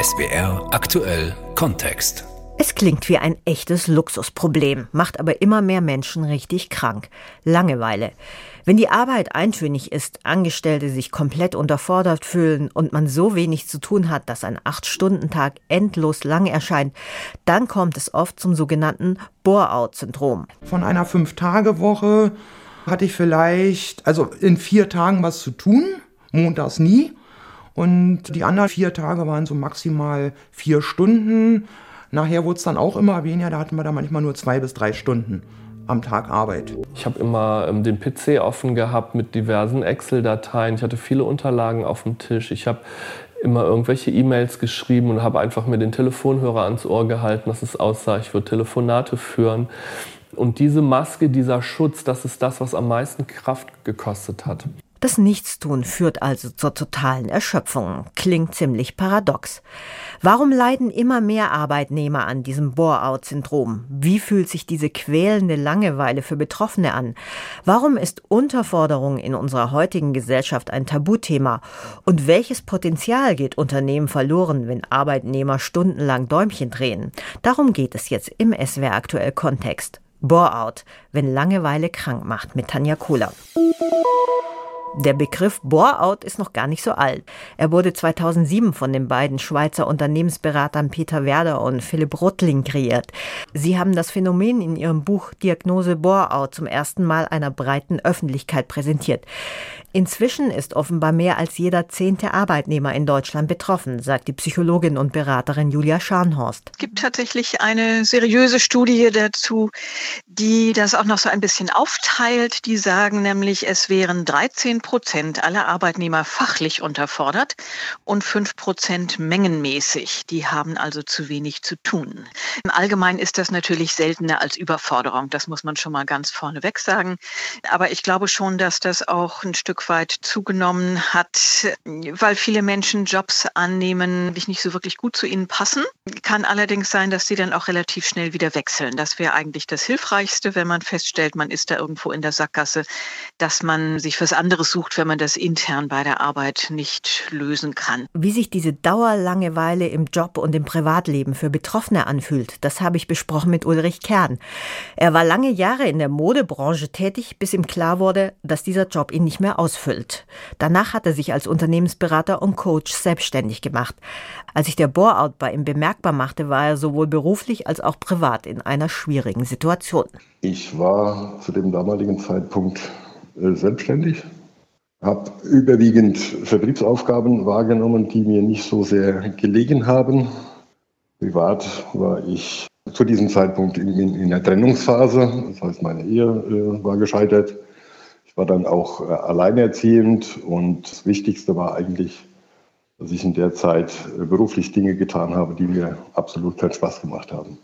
SBR aktuell Kontext. Es klingt wie ein echtes Luxusproblem, macht aber immer mehr Menschen richtig krank. Langeweile. Wenn die Arbeit eintönig ist, Angestellte sich komplett unterfordert fühlen und man so wenig zu tun hat, dass ein Acht-Stunden-Tag endlos lang erscheint, dann kommt es oft zum sogenannten Bore-out-Syndrom. Von einer Fünf-Tage-Woche hatte ich vielleicht, also in vier Tagen was zu tun, montags nie. Und die anderen vier Tage waren so maximal vier Stunden. Nachher wurde es dann auch immer weniger, da hatten wir da manchmal nur zwei bis drei Stunden am Tag Arbeit. Ich habe immer ähm, den PC offen gehabt mit diversen Excel-Dateien. Ich hatte viele Unterlagen auf dem Tisch. Ich habe immer irgendwelche E-Mails geschrieben und habe einfach mir den Telefonhörer ans Ohr gehalten, dass es aussah, ich würde Telefonate führen. Und diese Maske, dieser Schutz, das ist das, was am meisten Kraft gekostet hat. Das Nichtstun führt also zur totalen Erschöpfung. Klingt ziemlich paradox. Warum leiden immer mehr Arbeitnehmer an diesem Bore-out-Syndrom? Wie fühlt sich diese quälende Langeweile für Betroffene an? Warum ist Unterforderung in unserer heutigen Gesellschaft ein Tabuthema? Und welches Potenzial geht Unternehmen verloren, wenn Arbeitnehmer stundenlang Däumchen drehen? Darum geht es jetzt im SWR aktuell Kontext. Bore-out, wenn Langeweile krank macht mit Tanja Kohler. Der Begriff Bore-out ist noch gar nicht so alt. Er wurde 2007 von den beiden Schweizer Unternehmensberatern Peter Werder und Philipp Rottling kreiert. Sie haben das Phänomen in ihrem Buch Diagnose Bore-out zum ersten Mal einer breiten Öffentlichkeit präsentiert. Inzwischen ist offenbar mehr als jeder zehnte Arbeitnehmer in Deutschland betroffen, sagt die Psychologin und Beraterin Julia Scharnhorst. Es gibt tatsächlich eine seriöse Studie dazu, die das auch noch so ein bisschen aufteilt. Die sagen nämlich, es wären 13 Prozent aller Arbeitnehmer fachlich unterfordert und 5 Prozent mengenmäßig. Die haben also zu wenig zu tun. Im Allgemeinen ist das natürlich seltener als Überforderung. Das muss man schon mal ganz vorneweg sagen. Aber ich glaube schon, dass das auch ein Stück weit zugenommen hat, weil viele Menschen Jobs annehmen, die nicht so wirklich gut zu ihnen passen. Kann allerdings sein, dass sie dann auch relativ schnell wieder wechseln. Das wäre eigentlich das Hilfreichste, wenn man feststellt, man ist da irgendwo in der Sackgasse, dass man sich was anderes sucht, wenn man das intern bei der Arbeit nicht lösen kann. Wie sich diese Dauerlangeweile im Job und im Privatleben für Betroffene anfühlt, das habe ich besprochen mit Ulrich Kern. Er war lange Jahre in der Modebranche tätig, bis ihm klar wurde, dass dieser Job ihn nicht mehr aus ausfüllt. Danach hat er sich als Unternehmensberater und Coach selbstständig gemacht. Als sich der Bore-out bei ihm bemerkbar machte, war er sowohl beruflich als auch privat in einer schwierigen Situation. Ich war zu dem damaligen Zeitpunkt äh, selbstständig, habe überwiegend Vertriebsaufgaben wahrgenommen, die mir nicht so sehr gelegen haben. Privat war ich zu diesem Zeitpunkt in, in, in der Trennungsphase, das heißt meine Ehe äh, war gescheitert. Ich war dann auch äh, alleinerziehend und das Wichtigste war eigentlich, dass ich in der Zeit äh, beruflich Dinge getan habe, die mir absolut keinen Spaß gemacht haben.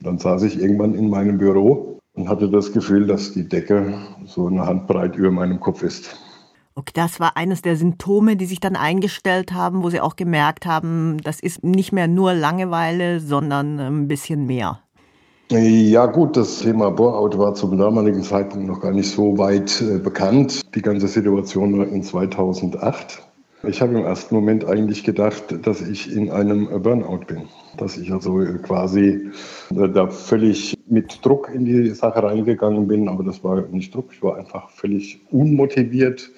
Dann saß ich irgendwann in meinem Büro und hatte das Gefühl, dass die Decke so eine Handbreit über meinem Kopf ist. Okay, das war eines der Symptome, die sich dann eingestellt haben, wo Sie auch gemerkt haben, das ist nicht mehr nur Langeweile, sondern ein bisschen mehr. Ja gut, das Thema Bore-out war zum damaligen Zeitpunkt noch gar nicht so weit äh, bekannt. Die ganze Situation war in 2008. Ich habe im ersten Moment eigentlich gedacht, dass ich in einem Burnout bin. Dass ich also quasi äh, da völlig mit Druck in die Sache reingegangen bin. Aber das war nicht Druck, ich war einfach völlig unmotiviert,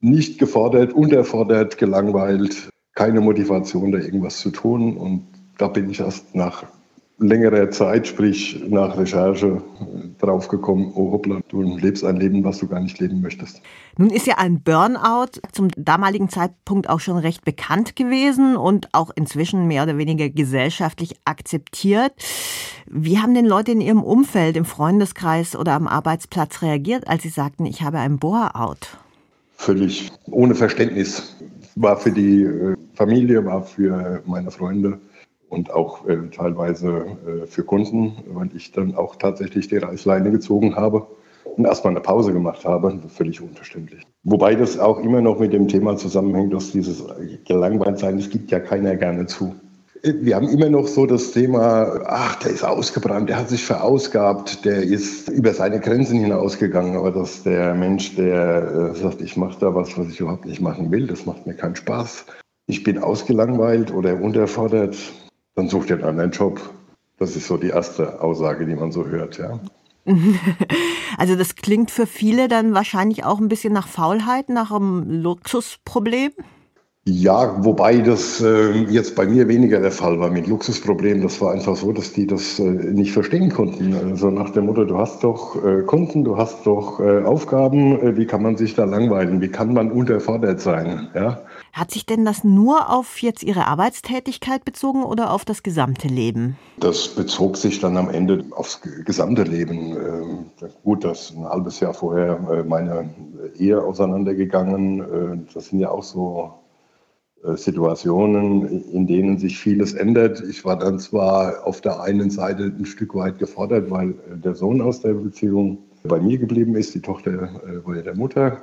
nicht gefordert, unterfordert, gelangweilt, keine Motivation, da irgendwas zu tun. Und da bin ich erst nach längere Zeit, sprich nach Recherche, draufgekommen, oh hoppla, du lebst ein Leben, was du gar nicht leben möchtest. Nun ist ja ein Burnout zum damaligen Zeitpunkt auch schon recht bekannt gewesen und auch inzwischen mehr oder weniger gesellschaftlich akzeptiert. Wie haben denn Leute in ihrem Umfeld, im Freundeskreis oder am Arbeitsplatz reagiert, als sie sagten, ich habe ein Bore-out? Völlig ohne Verständnis. War für die äh, Familie, war für meine Freunde und auch äh, teilweise äh, für Kunden, weil ich dann auch tatsächlich die Reißleine gezogen habe und erstmal eine Pause gemacht habe. Völlig unverständlich. Wobei das auch immer noch mit dem Thema zusammenhängt, dass dieses Gelangweiltsein, das gibt ja keiner gerne zu. Wir haben immer noch so das Thema, ach, der ist ausgebrannt, der hat sich verausgabt, der ist über seine Grenzen hinausgegangen. Aber dass der Mensch, der äh, sagt, ich mache da was, was ich überhaupt nicht machen will, das macht mir keinen Spaß, ich bin ausgelangweilt oder unterfordert, dann sucht ihr einen anderen Job. Das ist so die erste Aussage, die man so hört, ja. Also das klingt für viele dann wahrscheinlich auch ein bisschen nach Faulheit, nach einem Luxusproblem. Ja, wobei das äh, jetzt bei mir weniger der Fall war mit Luxusproblemen. Das war einfach so, dass die das äh, nicht verstehen konnten. Also nach dem Motto, du hast doch äh, Kunden, du hast doch äh, Aufgaben, äh, wie kann man sich da langweilen? Wie kann man unterfordert sein? Ja? Hat sich denn das nur auf jetzt Ihre Arbeitstätigkeit bezogen oder auf das gesamte Leben? Das bezog sich dann am Ende aufs gesamte Leben. Ähm, gut, das ein halbes Jahr vorher äh, meine Ehe auseinandergegangen. Das sind ja auch so äh, Situationen, in denen sich vieles ändert. Ich war dann zwar auf der einen Seite ein Stück weit gefordert, weil äh, der Sohn aus der Beziehung bei mir geblieben ist, die Tochter äh, bei der Mutter.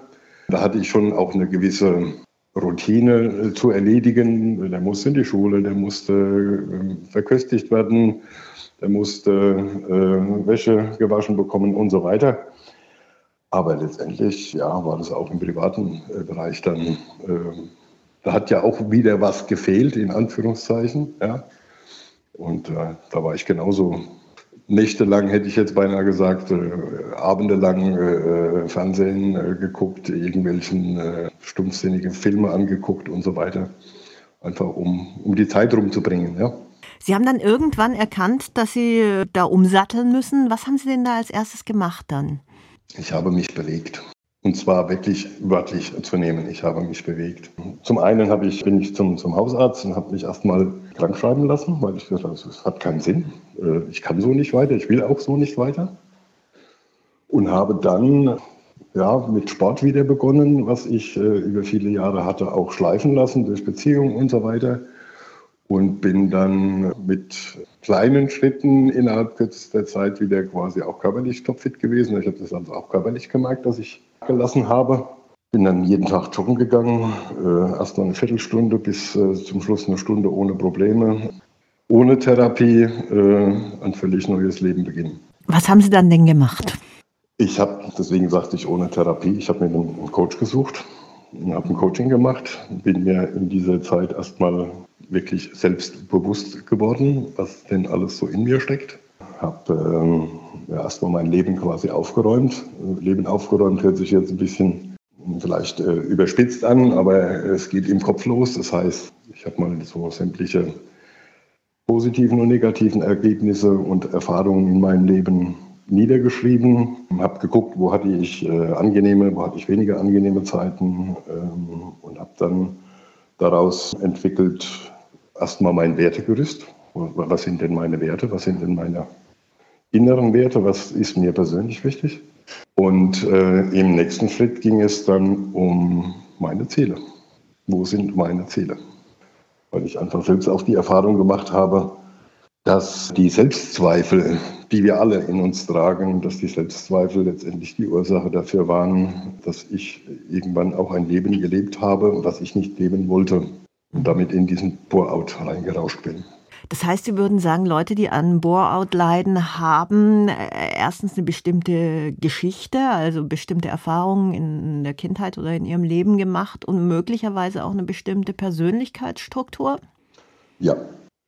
Da hatte ich schon auch eine gewisse Routine zu erledigen. Der musste in die Schule, der musste verköstigt werden, der musste äh, Wäsche gewaschen bekommen und so weiter. Aber letztendlich ja, war das auch im privaten Bereich dann äh, da hat ja auch wieder was gefehlt, in Anführungszeichen. Ja. Und äh, da war ich genauso nächtelang, hätte ich jetzt beinahe gesagt, äh, abendelang äh, Fernsehen äh, geguckt, irgendwelchen äh, stumpfsinnigen Filme angeguckt und so weiter. Einfach um, um die Zeit rumzubringen. Ja. Sie haben dann irgendwann erkannt, dass Sie äh, da umsatteln müssen. Was haben Sie denn da als erstes gemacht dann? Ich habe mich bewegt. Und zwar wirklich wörtlich zu nehmen. Ich habe mich bewegt. Zum einen habe ich, bin ich zum, zum Hausarzt und habe mich erstmal krank schreiben lassen, weil ich gesagt habe, das hat keinen Sinn. Äh, ich kann so nicht weiter, ich will auch so nicht weiter. Und habe dann ja, mit Sport wieder begonnen, was ich äh, über viele Jahre hatte auch schleifen lassen durch Beziehungen und so weiter. Und bin dann mit kleinen Schritten innerhalb kürzester Zeit wieder quasi auch körperlich topfit gewesen. Ich habe das also auch körperlich gemerkt, dass ich gelassen habe. Bin dann jeden Tag joggen gegangen, äh, erst mal eine Viertelstunde bis äh, zum Schluss eine Stunde ohne Probleme. Ohne Therapie äh, ein völlig neues Leben beginnen. Was haben Sie dann denn gemacht? Ich habe, deswegen sagte ich ohne Therapie, ich habe mir einen Coach gesucht, habe ein Coaching gemacht, bin mir in dieser Zeit erstmal wirklich selbstbewusst geworden, was denn alles so in mir steckt habe ähm, ja, erstmal mein Leben quasi aufgeräumt. Leben aufgeräumt hört sich jetzt ein bisschen vielleicht äh, überspitzt an, aber es geht im Kopf los. Das heißt, ich habe mal so sämtliche positiven und negativen Ergebnisse und Erfahrungen in meinem Leben niedergeschrieben, habe geguckt, wo hatte ich äh, angenehme, wo hatte ich weniger angenehme Zeiten ähm, und habe dann daraus entwickelt erstmal mein Wertegerüst. Was sind denn meine Werte? Was sind denn meine inneren Werte, was ist mir persönlich wichtig. Und äh, im nächsten Schritt ging es dann um meine Ziele. Wo sind meine Ziele? Weil ich einfach selbst auch die Erfahrung gemacht habe, dass die Selbstzweifel, die wir alle in uns tragen, dass die Selbstzweifel letztendlich die Ursache dafür waren, dass ich irgendwann auch ein Leben gelebt habe, was ich nicht leben wollte und damit in diesen Bore-out reingerauscht bin. Das heißt, Sie würden sagen, Leute, die an Bore-out leiden, haben äh, erstens eine bestimmte Geschichte, also bestimmte Erfahrungen in der Kindheit oder in ihrem Leben gemacht und möglicherweise auch eine bestimmte Persönlichkeitsstruktur? Ja,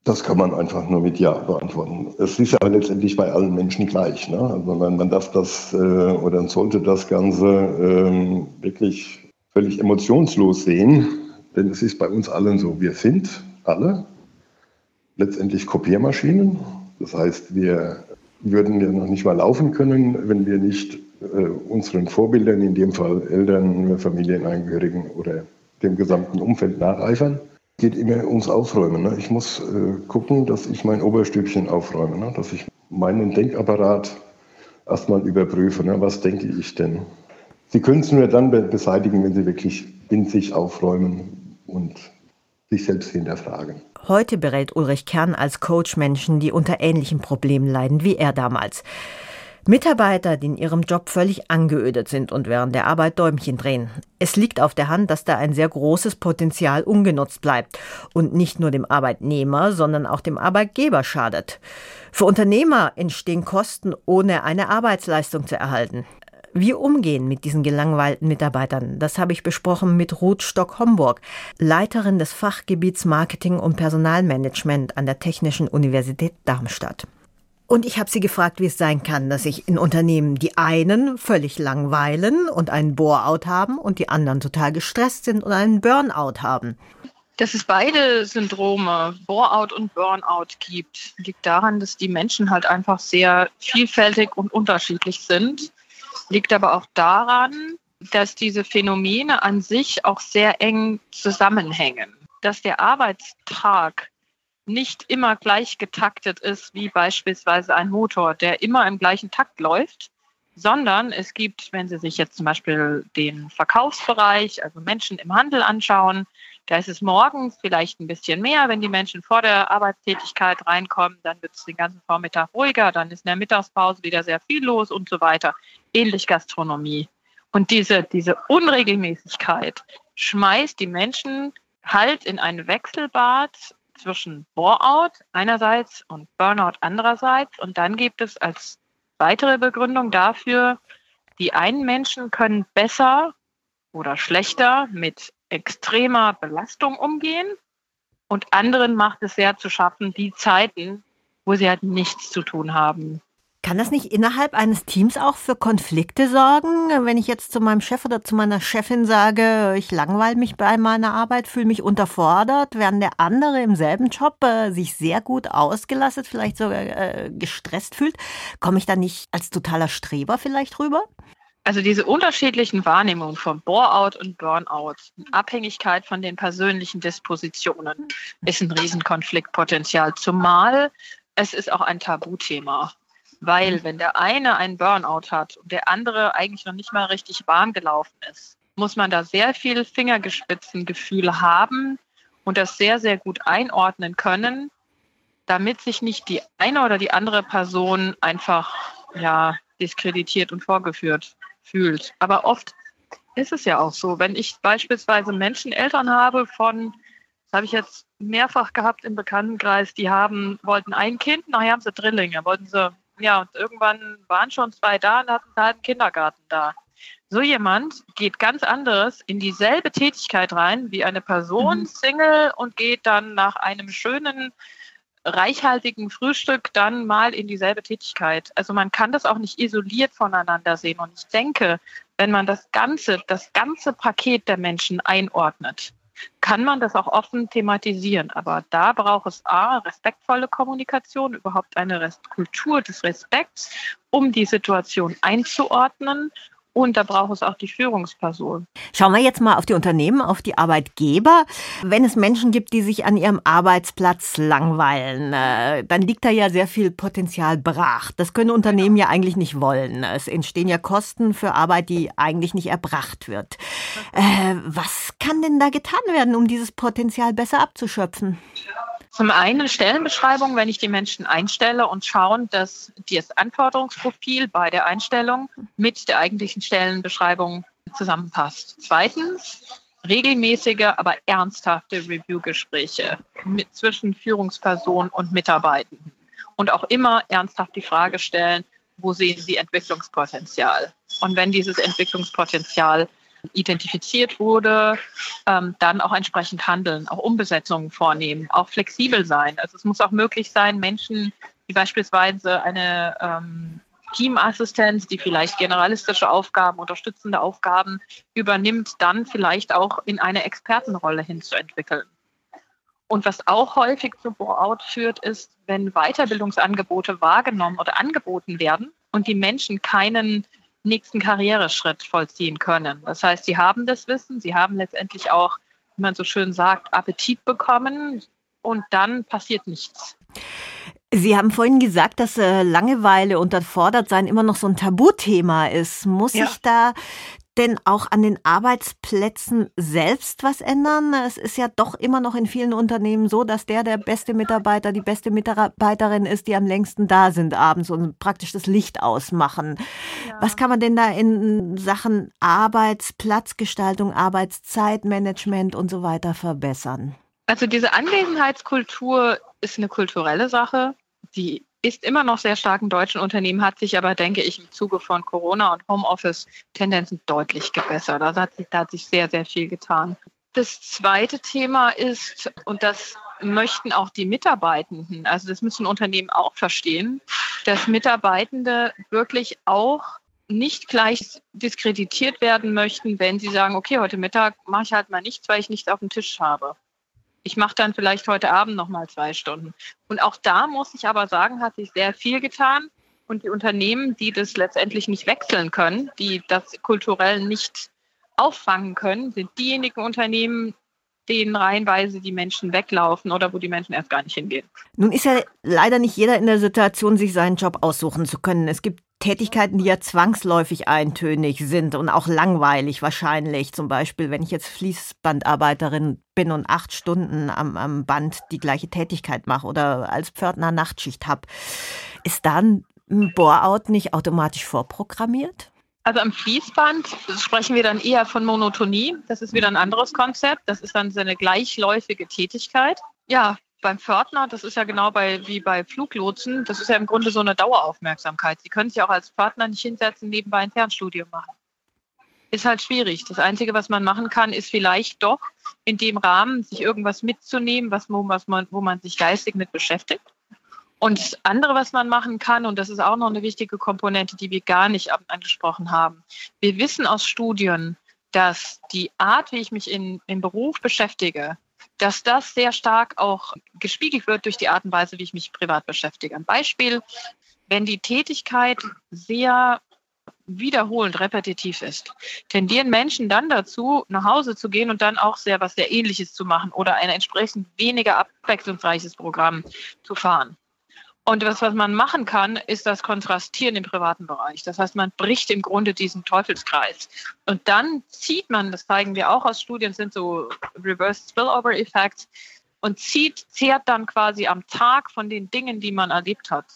das kann man einfach nur mit Ja beantworten. Es ist ja letztendlich bei allen Menschen gleich. Ne? Also man, darf das äh, oder sollte das Ganze äh, wirklich völlig emotionslos sehen, denn es ist bei uns allen so. Wir sind alle letztendlich Kopiermaschinen. Das heißt, wir würden ja noch nicht mal laufen können, wenn wir nicht äh, unseren Vorbildern, in dem Fall Eltern, Familienangehörigen oder dem gesamten Umfeld nacheifern. Geht immer ums Aufräumen. Ne? Ich muss äh, gucken, dass ich mein Oberstübchen aufräume, ne? dass ich meinen Denkapparat erstmal überprüfe. Ne? Was denke ich denn? Sie können es nur dann beseitigen, wenn Sie wirklich in sich aufräumen und sich selbst hinterfragen. Heute berät Ulrich Kern als Coach Menschen, die unter ähnlichen Problemen leiden wie er damals. Mitarbeiter, die in ihrem Job völlig angeödet sind und während der Arbeit Däumchen drehen. Es liegt auf der Hand, dass da ein sehr großes Potenzial ungenutzt bleibt und nicht nur dem Arbeitnehmer, sondern auch dem Arbeitgeber schadet. Für Unternehmer entstehen Kosten, ohne eine Arbeitsleistung zu erhalten. Wie umgehen mit diesen gelangweilten Mitarbeitern, das habe ich besprochen mit Ruth Stock-Homburg, Leiterin des Fachgebiets Marketing und Personalmanagement an der Technischen Universität Darmstadt. Und ich habe sie gefragt, wie es sein kann, dass sich in Unternehmen die einen völlig langweilen und einen Bore-out haben und die anderen total gestresst sind und einen Burnout haben. Dass es beide Syndrome, Bore-out und Burnout gibt, liegt daran, dass die Menschen halt einfach sehr vielfältig und unterschiedlich sind. Liegt aber auch daran, dass diese Phänomene an sich auch sehr eng zusammenhängen. Dass der Arbeitstag nicht immer gleich getaktet ist wie beispielsweise ein Motor, der immer im gleichen Takt läuft, sondern es gibt, wenn Sie sich jetzt zum Beispiel den Verkaufsbereich, also Menschen im Handel anschauen, da ist es morgens vielleicht ein bisschen mehr, wenn die Menschen vor der Arbeitstätigkeit reinkommen, dann wird es den ganzen Vormittag ruhiger, dann ist in der Mittagspause wieder sehr viel los und so weiter. Ähnlich Gastronomie. Und diese, diese Unregelmäßigkeit schmeißt die Menschen halt in ein Wechselbad zwischen Bore-out einerseits und Burnout andererseits. Und dann gibt es als weitere Begründung dafür, die einen Menschen können besser oder schlechter mit extremer Belastung umgehen und anderen macht es sehr zu schaffen, die Zeiten, wo sie halt nichts zu tun haben, kann das nicht innerhalb eines Teams auch für Konflikte sorgen? Wenn ich jetzt zu meinem Chef oder zu meiner Chefin sage, ich langweile mich bei meiner Arbeit, fühle mich unterfordert, während der andere im selben Job äh, sich sehr gut ausgelastet, vielleicht sogar äh, gestresst fühlt, komme ich da nicht als totaler Streber vielleicht rüber? Also diese unterschiedlichen Wahrnehmungen von Bore-out und Burnout, Abhängigkeit von den persönlichen Dispositionen, ist ein Riesenkonfliktpotenzial. Zumal es ist auch ein Tabuthema. Weil wenn der eine einen Burnout hat und der andere eigentlich noch nicht mal richtig warm gelaufen ist, muss man da sehr viel Fingergespitzengefühl haben und das sehr, sehr gut einordnen können, damit sich nicht die eine oder die andere Person einfach ja, diskreditiert und vorgeführt fühlt. Aber oft ist es ja auch so, wenn ich beispielsweise Menschen, Eltern habe von, das habe ich jetzt mehrfach gehabt im Bekanntenkreis, die haben, wollten ein Kind, nachher haben sie Drillinge, wollten sie ja, und irgendwann waren schon zwei da und hatten einen Kindergarten da. So jemand geht ganz anderes in dieselbe Tätigkeit rein wie eine Person, mhm. Single, und geht dann nach einem schönen, reichhaltigen Frühstück dann mal in dieselbe Tätigkeit. Also man kann das auch nicht isoliert voneinander sehen. Und ich denke, wenn man das ganze, das ganze Paket der Menschen einordnet, kann man das auch offen thematisieren. Aber da braucht es A, respektvolle Kommunikation, überhaupt eine Kultur des Respekts, um die Situation einzuordnen und da braucht es auch die Führungsperson. Schauen wir jetzt mal auf die Unternehmen, auf die Arbeitgeber. Wenn es Menschen gibt, die sich an ihrem Arbeitsplatz langweilen, äh, dann liegt da ja sehr viel Potenzial brach. Das können Unternehmen ja eigentlich nicht wollen. Es entstehen ja Kosten für Arbeit, die eigentlich nicht erbracht wird. Äh, was kann denn da getan werden, um dieses Potenzial besser abzuschöpfen? Zum einen Stellenbeschreibung, wenn ich die Menschen einstelle und schauen, dass das Anforderungsprofil bei der Einstellung mit der eigentlichen Stellenbeschreibung zusammenpasst. Zweitens regelmäßige, aber ernsthafte Review-Gespräche zwischen Führungsperson und Mitarbeitenden. Und auch immer ernsthaft die Frage stellen, wo sehen Sie Entwicklungspotenzial? Und wenn dieses Entwicklungspotenzial identifiziert wurde, ähm, dann auch entsprechend handeln, auch Umbesetzungen vornehmen, auch flexibel sein. Also es muss auch möglich sein, Menschen, die beispielsweise eine ähm, Teamassistenz, die vielleicht generalistische Aufgaben, unterstützende Aufgaben übernimmt, dann vielleicht auch in eine Expertenrolle hinzuentwickeln. Und was auch häufig zu Bore-out führt, ist, wenn Weiterbildungsangebote wahrgenommen oder angeboten werden und die Menschen keinen nächsten Karriereschritt vollziehen können. Das heißt, sie haben das Wissen, sie haben letztendlich auch, wie man so schön sagt, Appetit bekommen und dann passiert nichts. Sie haben vorhin gesagt, dass äh, Langeweile und Unterfordertsein immer noch so ein Tabuthema ist. Muss ja. sich da denn auch an den Arbeitsplätzen selbst was ändern? Es ist ja doch immer noch in vielen Unternehmen so, dass der der beste Mitarbeiter, die beste Mitarbeiterin ist, die am längsten da sind abends und praktisch das Licht ausmachen. Ja. Was kann man denn da in Sachen Arbeitsplatzgestaltung, Arbeitszeitmanagement und so weiter verbessern? Also diese Anwesenheitskultur ist eine kulturelle Sache, die ist immer noch sehr stark in deutschen Unternehmen, hat sich aber, denke ich, im Zuge von Corona und Homeoffice Tendenzen deutlich gebessert. Also hat da hat sich sehr, sehr viel getan. Das zweite Thema ist, und das möchten auch die Mitarbeitenden, also das müssen Unternehmen auch verstehen, dass Mitarbeitende wirklich auch nicht gleich diskreditiert werden möchten, wenn sie sagen, okay, heute Mittag mache ich halt mal nichts, weil ich nichts auf dem Tisch habe. Ich mache dann vielleicht heute Abend noch mal zwei Stunden. Und auch da muss ich aber sagen, hat sich sehr viel getan. Und die Unternehmen, die das letztendlich nicht wechseln können, die das kulturell nicht auffangen können, sind diejenigen Unternehmen, denen reihenweise die Menschen weglaufen oder wo die Menschen erst gar nicht hingehen. Nun ist ja leider nicht jeder in der Situation, sich seinen Job aussuchen zu können. Es gibt Tätigkeiten, die ja zwangsläufig eintönig sind und auch langweilig wahrscheinlich. Zum Beispiel, wenn ich jetzt Fließbandarbeiterin bin und acht Stunden am, am Band die gleiche Tätigkeit mache oder als Pförtner Nachtschicht habe. Ist da ein Bore-out nicht automatisch vorprogrammiert? Also am Fließband sprechen wir dann eher von Monotonie. Das ist wieder ein anderes Konzept. Das ist dann so eine gleichläufige Tätigkeit. Ja, beim Pförtner, das ist ja genau bei, wie bei Fluglotsen, das ist ja im Grunde so eine Daueraufmerksamkeit. Sie können sich auch als Pförtner nicht hinsetzen, nebenbei ein Fernstudium machen. Ist halt schwierig. Das Einzige, was man machen kann, ist vielleicht doch in dem Rahmen, sich irgendwas mitzunehmen, was, was man, wo man sich geistig mit beschäftigt. Und das andere, was man machen kann, und das ist auch noch eine wichtige Komponente, die wir gar nicht angesprochen haben. Wir wissen aus Studien, dass die Art, wie ich mich in, im Beruf beschäftige, dass das sehr stark auch gespiegelt wird durch die Art und Weise, wie ich mich privat beschäftige. Ein Beispiel, wenn die Tätigkeit sehr wiederholend repetitiv ist, tendieren Menschen dann dazu, nach Hause zu gehen und dann auch sehr was sehr Ähnliches zu machen oder ein entsprechend weniger abwechslungsreiches Programm zu fahren. Und was, was man machen kann, ist das Kontrastieren im privaten Bereich. Das heißt, man bricht im Grunde diesen Teufelskreis. Und dann zieht man, das zeigen wir auch aus Studien, sind so Reverse Spillover Effects, und zieht, zehrt dann quasi am Tag von den Dingen, die man erlebt hat.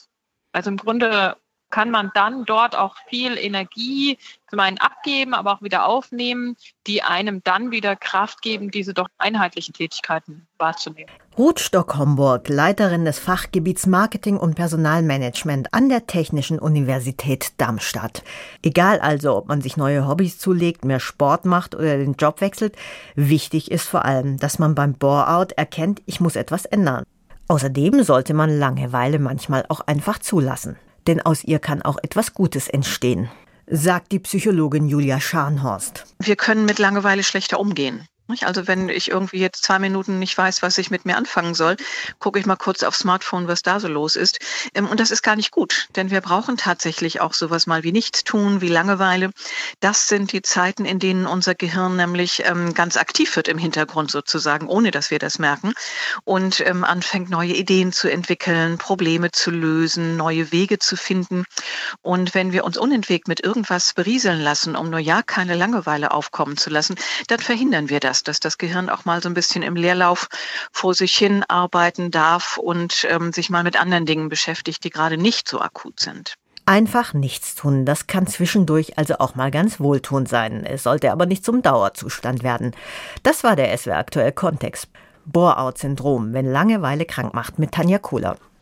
Also im Grunde kann man dann dort auch viel Energie zum einen abgeben, aber auch wieder aufnehmen, die einem dann wieder Kraft geben, diese doch einheitlichen Tätigkeiten wahrzunehmen. Ruth Stock-Homburg, Leiterin des Fachgebiets Marketing und Personalmanagement an der Technischen Universität Darmstadt. Egal also, ob man sich neue Hobbys zulegt, mehr Sport macht oder den Job wechselt, wichtig ist vor allem, dass man beim Bore-out erkennt, ich muss etwas ändern. Außerdem sollte man Langeweile manchmal auch einfach zulassen denn aus ihr kann auch etwas Gutes entstehen, sagt die Psychologin Julia Scharnhorst. Wir können mit Langeweile schlechter umgehen. Also wenn ich irgendwie jetzt zwei Minuten nicht weiß, was ich mit mir anfangen soll, gucke ich mal kurz aufs Smartphone, was da so los ist. Ähm, und das ist gar nicht gut, denn wir brauchen tatsächlich auch sowas mal wie Nichtstun, wie Langeweile. Das sind die Zeiten, in denen unser Gehirn nämlich ähm, ganz aktiv wird im Hintergrund sozusagen, ohne dass wir das merken und ähm, anfängt neue Ideen zu entwickeln, Probleme zu lösen, neue Wege zu finden. Und wenn wir uns unentwegt mit irgendwas berieseln lassen, um nur ja keine Langeweile aufkommen zu lassen, dann verhindern wir das ist, dass das Gehirn auch mal so ein bisschen im Leerlauf vor sich hin arbeiten darf und ähm, sich mal mit anderen Dingen beschäftigt, die gerade nicht so akut sind. Einfach nichts tun, das kann zwischendurch also auch mal ganz wohltuend sein. Es sollte aber nicht zum Dauerzustand werden. Das war der SWR aktuell Kontext. Bore-out-Syndrom, wenn Langeweile krank macht, mit Tanja Kohler.